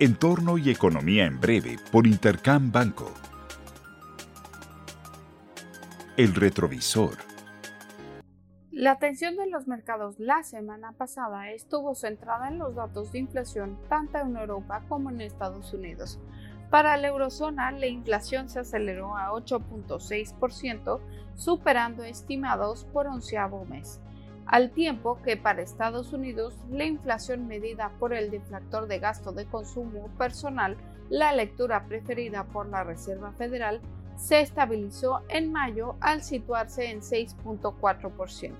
Entorno y Economía en Breve por Intercam Banco. El retrovisor. La atención de los mercados la semana pasada estuvo centrada en los datos de inflación tanto en Europa como en Estados Unidos. Para la eurozona, la inflación se aceleró a 8.6%, superando estimados por onceavo mes al tiempo que para Estados Unidos la inflación medida por el deflactor de gasto de consumo personal, la lectura preferida por la Reserva Federal, se estabilizó en mayo al situarse en 6.4%.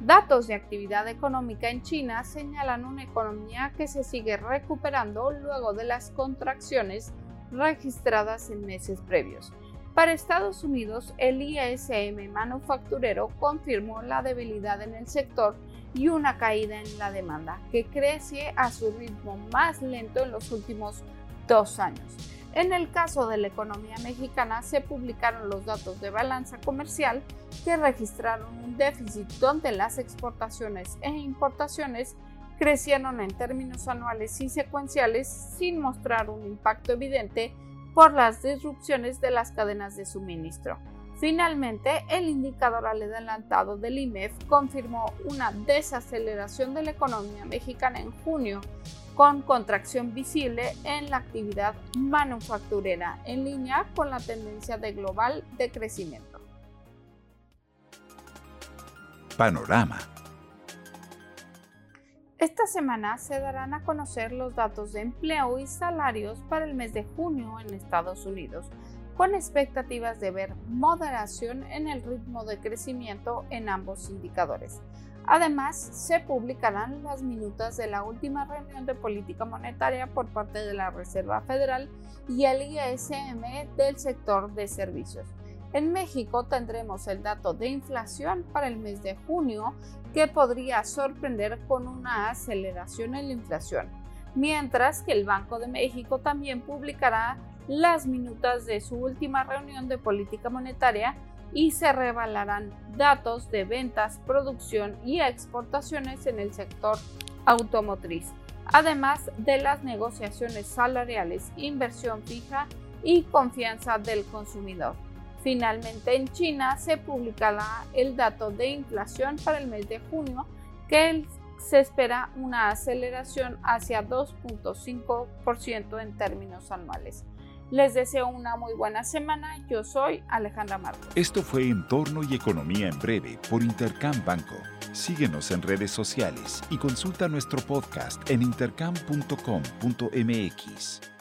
Datos de actividad económica en China señalan una economía que se sigue recuperando luego de las contracciones registradas en meses previos. Para Estados Unidos, el ISM manufacturero confirmó la debilidad en el sector y una caída en la demanda, que crece a su ritmo más lento en los últimos dos años. En el caso de la economía mexicana, se publicaron los datos de balanza comercial que registraron un déficit donde las exportaciones e importaciones crecieron en términos anuales y secuenciales sin mostrar un impacto evidente por las disrupciones de las cadenas de suministro. Finalmente, el indicador adelantado del IMEF confirmó una desaceleración de la economía mexicana en junio, con contracción visible en la actividad manufacturera, en línea con la tendencia de global de crecimiento. Panorama esta semana se darán a conocer los datos de empleo y salarios para el mes de junio en Estados Unidos, con expectativas de ver moderación en el ritmo de crecimiento en ambos indicadores. Además, se publicarán las minutas de la última reunión de política monetaria por parte de la Reserva Federal y el ISM del sector de servicios. En México tendremos el dato de inflación para el mes de junio que podría sorprender con una aceleración en la inflación, mientras que el Banco de México también publicará las minutas de su última reunión de política monetaria y se revelarán datos de ventas, producción y exportaciones en el sector automotriz, además de las negociaciones salariales, inversión fija y confianza del consumidor. Finalmente, en China se publicará el dato de inflación para el mes de junio, que se espera una aceleración hacia 2.5% en términos anuales. Les deseo una muy buena semana. Yo soy Alejandra Marcos. Esto fue Entorno y Economía en Breve por Intercam Banco. Síguenos en redes sociales y consulta nuestro podcast en intercam.com.mx.